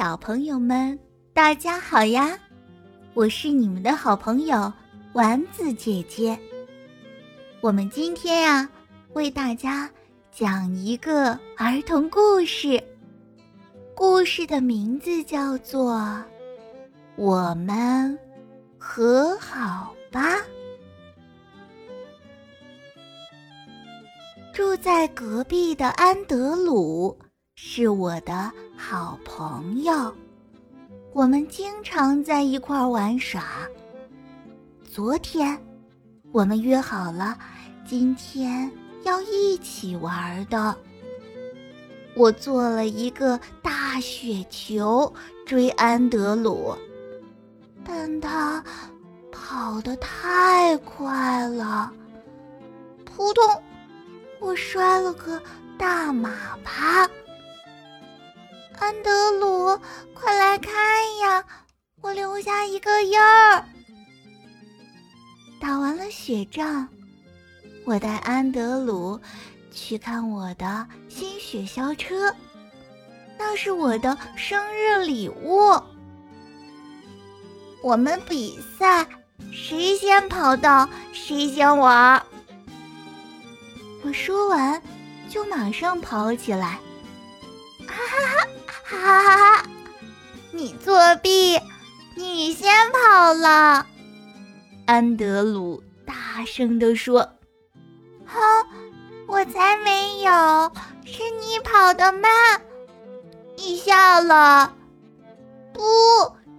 小朋友们，大家好呀！我是你们的好朋友丸子姐姐。我们今天呀，为大家讲一个儿童故事，故事的名字叫做《我们和好吧》。住在隔壁的安德鲁。是我的好朋友，我们经常在一块玩耍。昨天，我们约好了，今天要一起玩的。我做了一个大雪球追安德鲁，但他跑得太快了，扑通，我摔了个大马趴。安德鲁，快来看呀！我留下一个印儿。打完了雪仗，我带安德鲁去看我的新雪橇车，那是我的生日礼物。我们比赛，谁先跑到谁先玩。我说完，就马上跑起来。哈哈哈！哈哈哈！你作弊，你先跑了。安德鲁大声地说：“哼，我才没有，是你跑得慢，你笑了。不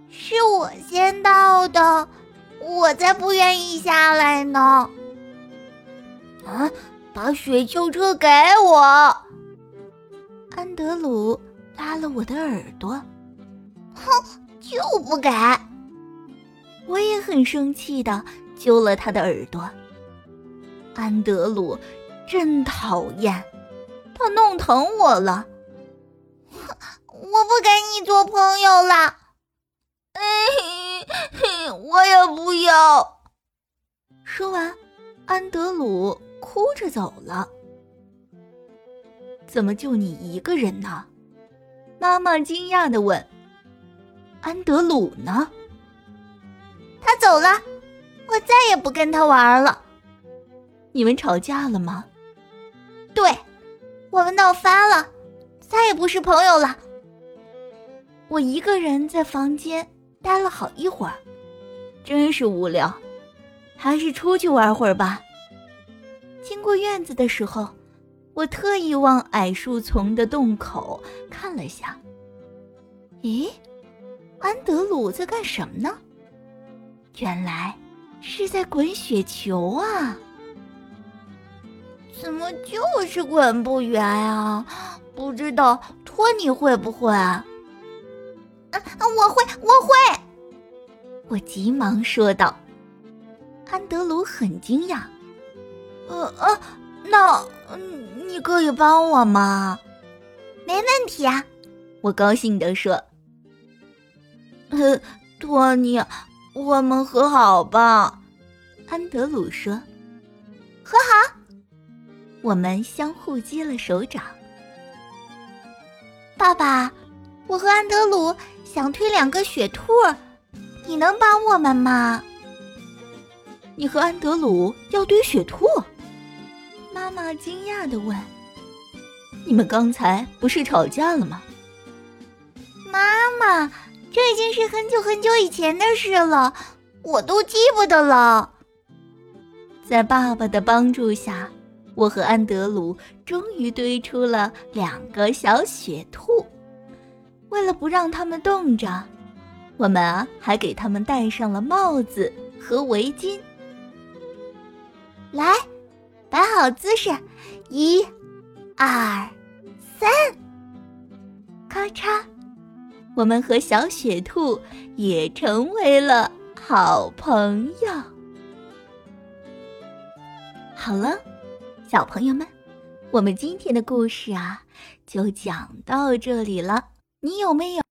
是我先到的，我才不愿意下来呢。啊，把雪橇车给我，安德鲁。”拉了我的耳朵，哼，就不给！我也很生气的揪了他的耳朵。安德鲁真讨厌，他弄疼我了。哼，我不跟你做朋友了。哎，我也不要。说完，安德鲁哭着走了。怎么就你一个人呢？妈妈惊讶的问：“安德鲁呢？”他走了，我再也不跟他玩了。你们吵架了吗？对，我们闹翻了，再也不是朋友了。我一个人在房间待了好一会儿，真是无聊，还是出去玩会儿吧。经过院子的时候。我特意往矮树丛的洞口看了下。咦，安德鲁在干什么呢？原来是在滚雪球啊！怎么就是滚不圆啊？不知道托尼会不会？啊，我会，我会！我急忙说道。安德鲁很惊讶。呃呃，那。你可以帮我吗？没问题啊，我高兴地说。呃，托尼，我们和好吧？安德鲁说。和好。我们相互接了手掌。爸爸，我和安德鲁想推两个雪兔，你能帮我们吗？你和安德鲁要堆雪兔？妈妈惊讶的问：“你们刚才不是吵架了吗？”妈妈，这已经是很久很久以前的事了，我都记不得了。在爸爸的帮助下，我和安德鲁终于堆出了两个小雪兔。为了不让它们冻着，我们啊还给他们戴上了帽子和围巾。来。摆好姿势，一、二、三，咔嚓！我们和小雪兔也成为了好朋友。好了，小朋友们，我们今天的故事啊，就讲到这里了。你有没有？